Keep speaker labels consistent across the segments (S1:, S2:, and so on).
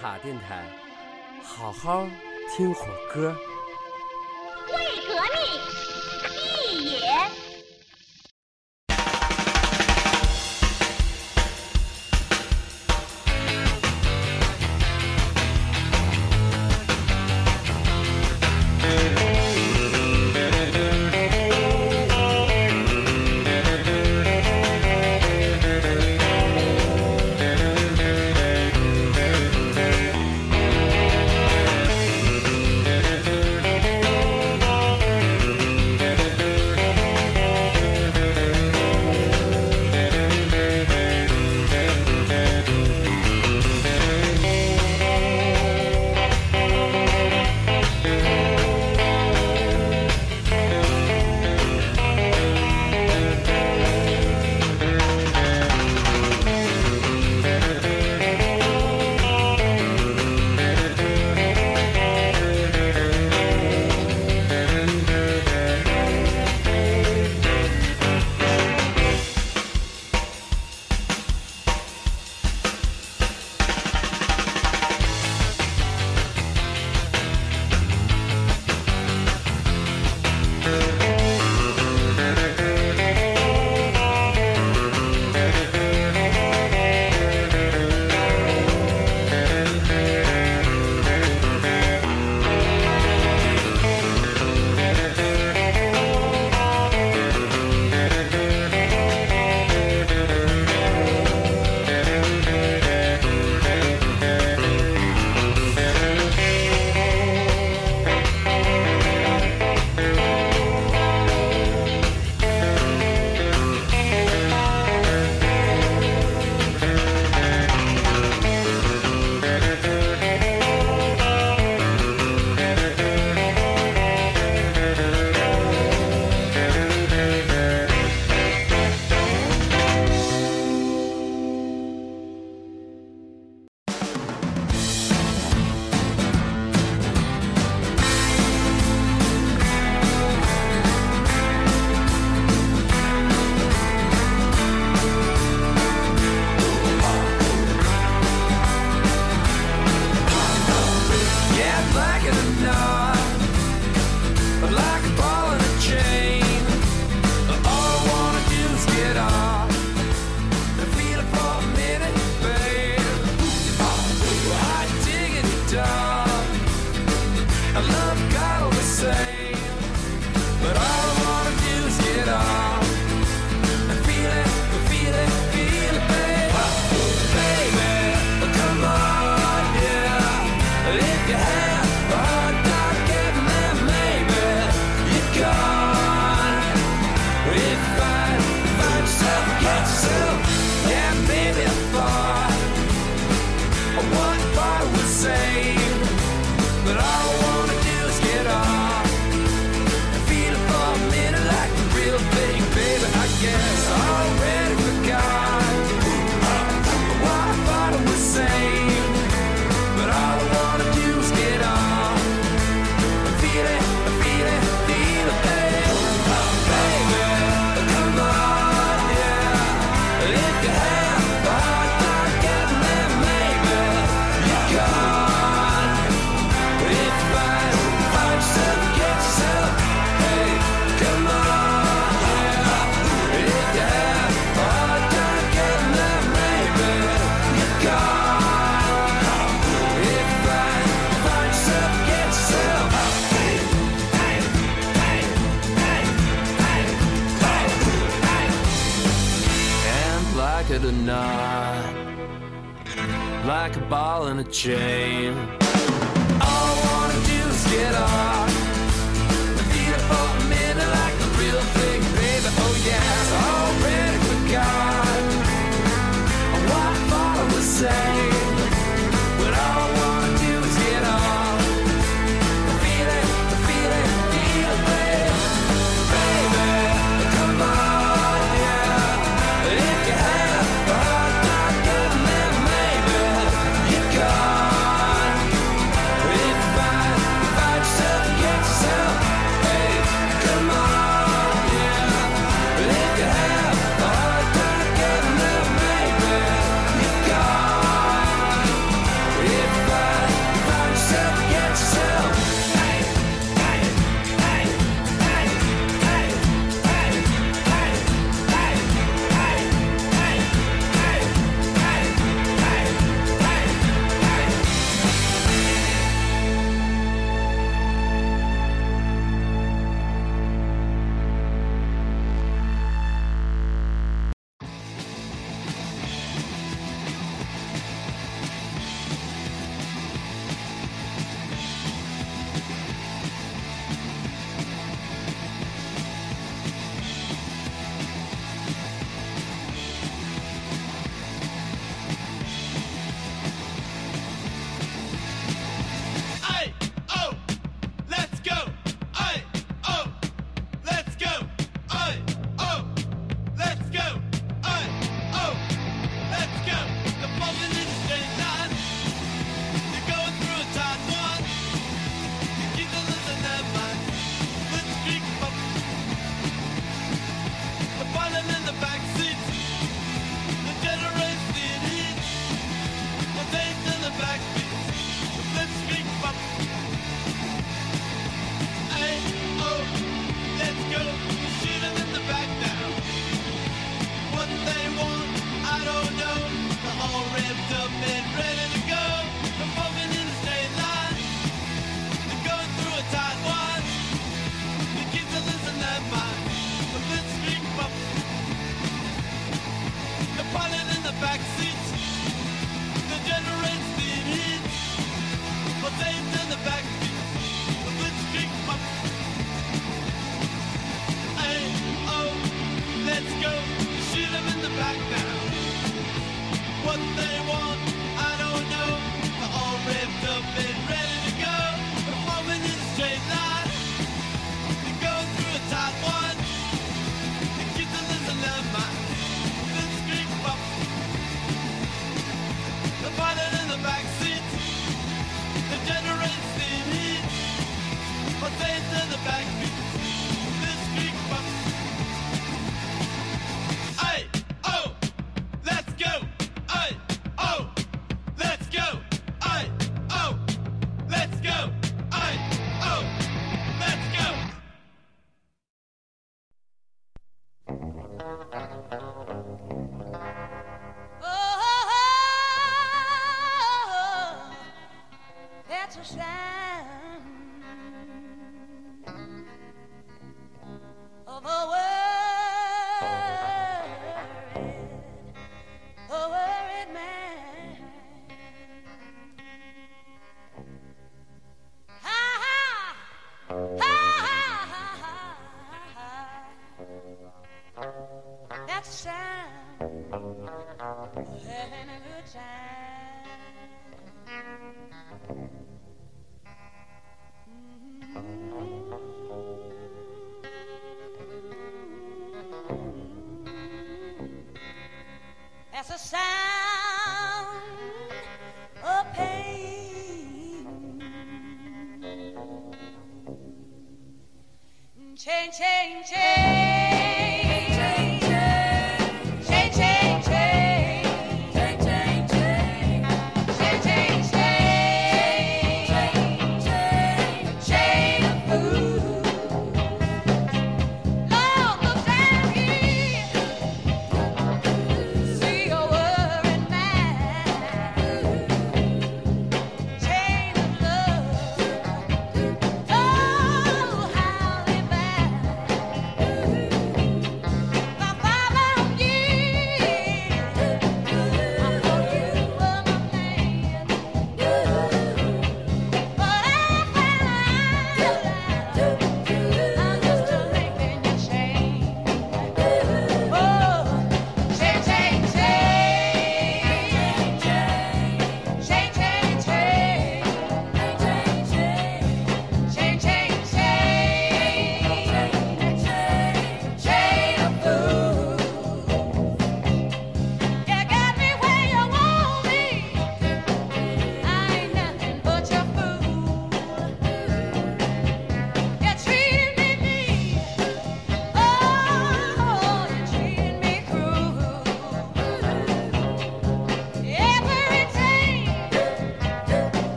S1: 插电台，好好听会儿歌。
S2: like it or not. Like a ball and a
S3: chain. All
S4: I wanna do is get on. Beat minute like the real thing, baby. Oh yeah, what I
S5: was saying.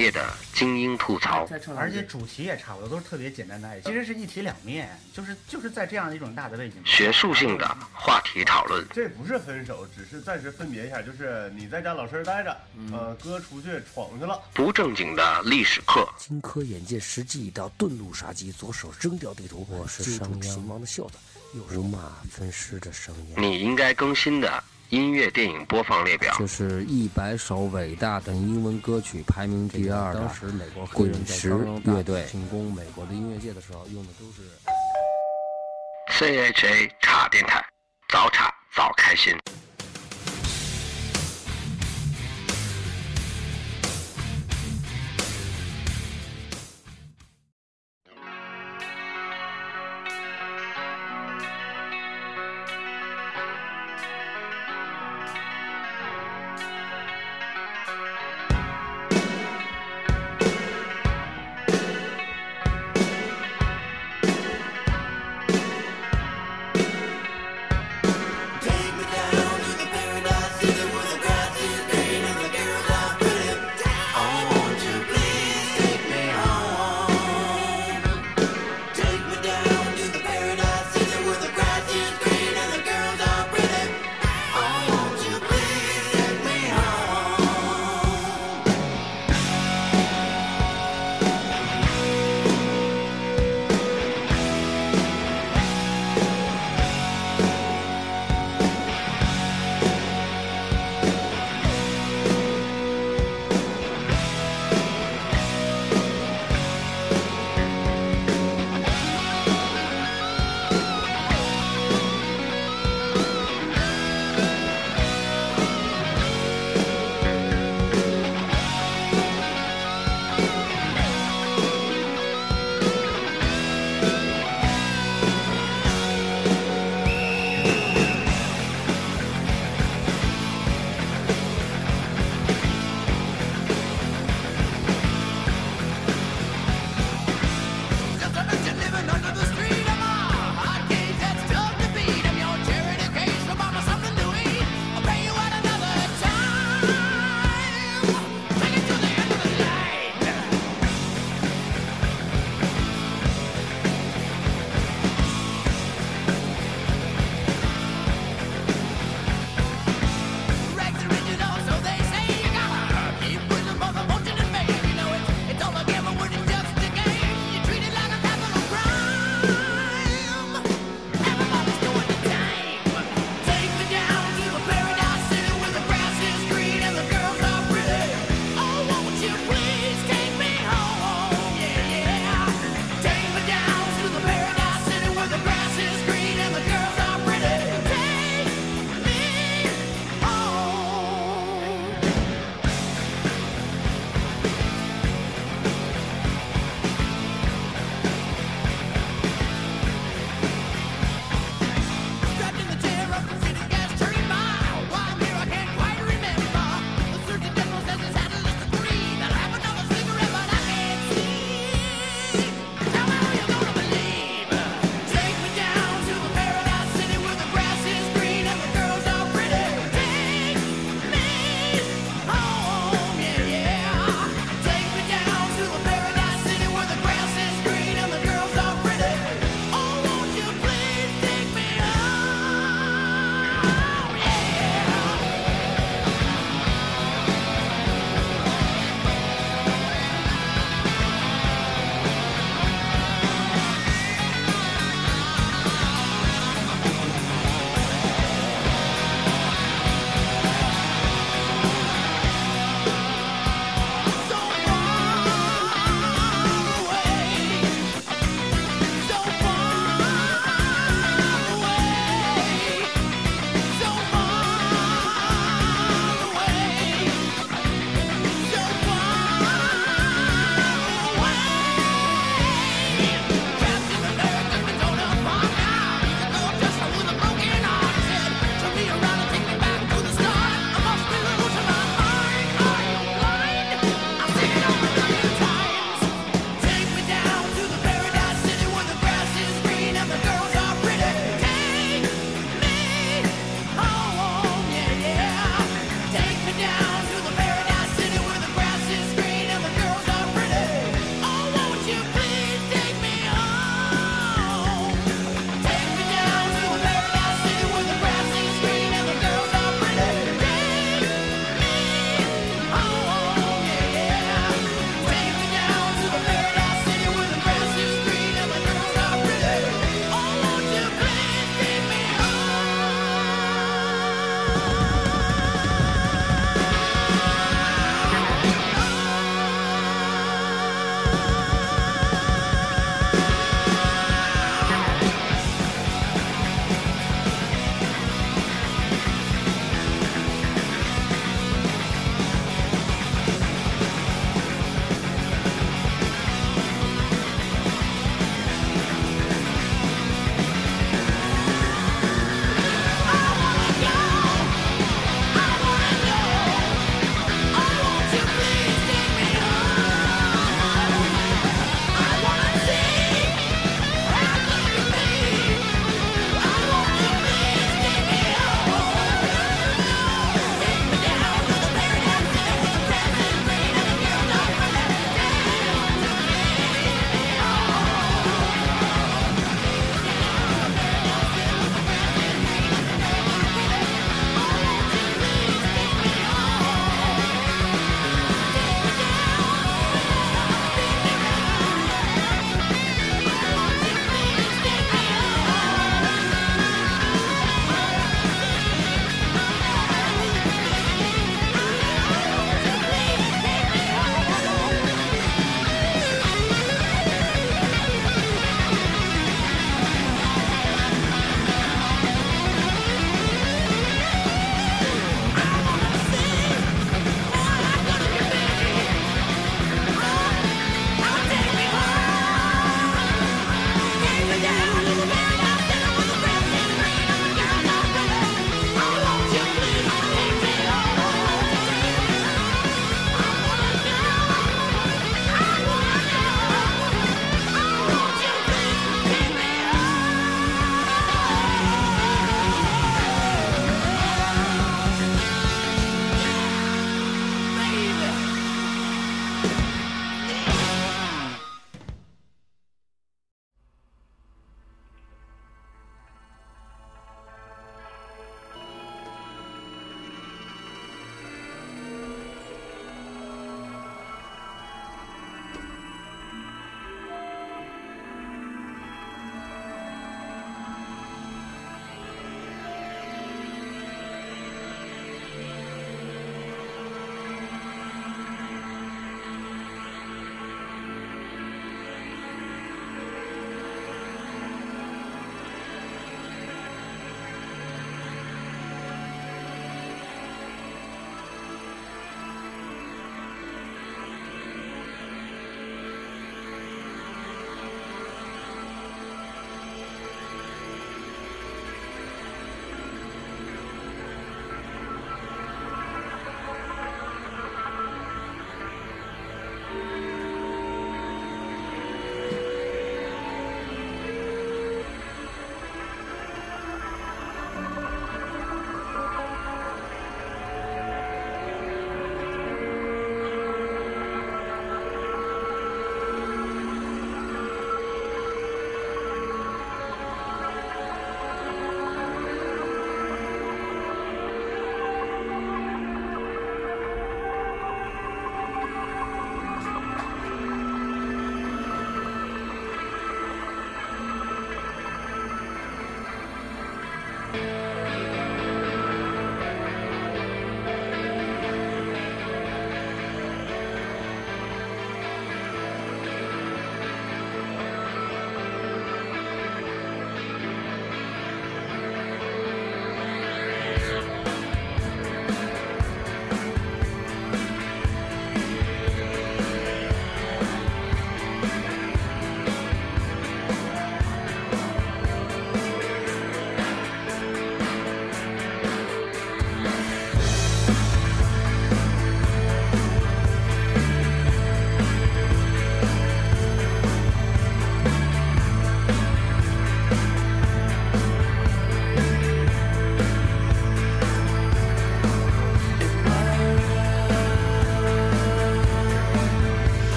S5: 业的精英吐槽，
S6: 而且主题也差不多，都是特别简单的爱情，其实是一体两面，就是就是在这样一种大的背景，
S5: 学术性的话题讨论，
S7: 这不是分手，只是暂时分别一下，就是你在家老实待着，呃，哥出去闯去了。
S5: 不正经的历史课，
S1: 荆轲眼见时机已到，遁入杀机，左手扔掉地图，我是商秦王的袖子，右手马分尸的声音。
S5: 你应该更新的音乐电影播放列表，
S1: 这是一百首伟大的英文歌曲，排名第二的。当时美国滚石乐队进攻美国的音乐界的时候，用的都是
S5: CHA 茶电台，早茶早开心。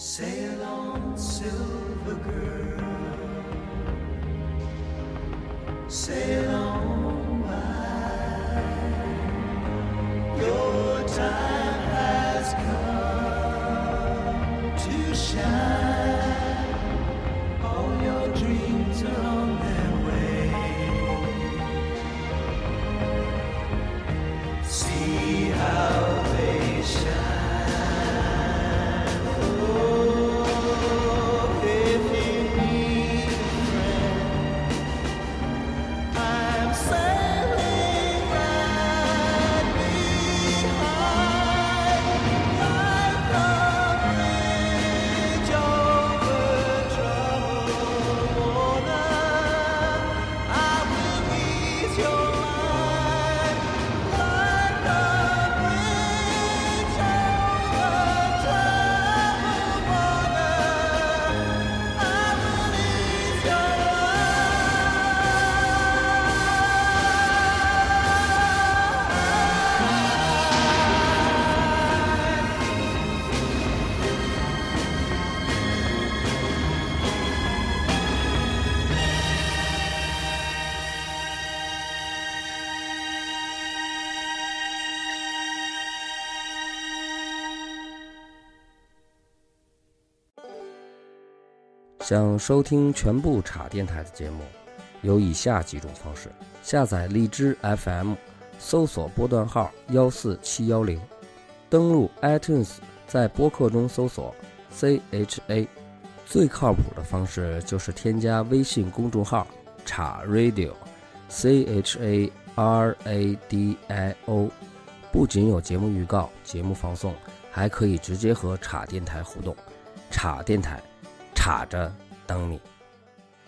S8: Sail on, silver girl. Sail on
S9: 想收听全部茶电台的节目，有以下几种方式：下载荔枝 FM，搜索波段号幺四七幺零，登录 iTunes，在播客中搜索 CHA。最靠谱的方式就是添加微信公众号“茶 Radio”，C H A R A D I O。不仅有节目预告、节目放送，还可以直接和茶电台互动。茶电台，插着
S10: 等你。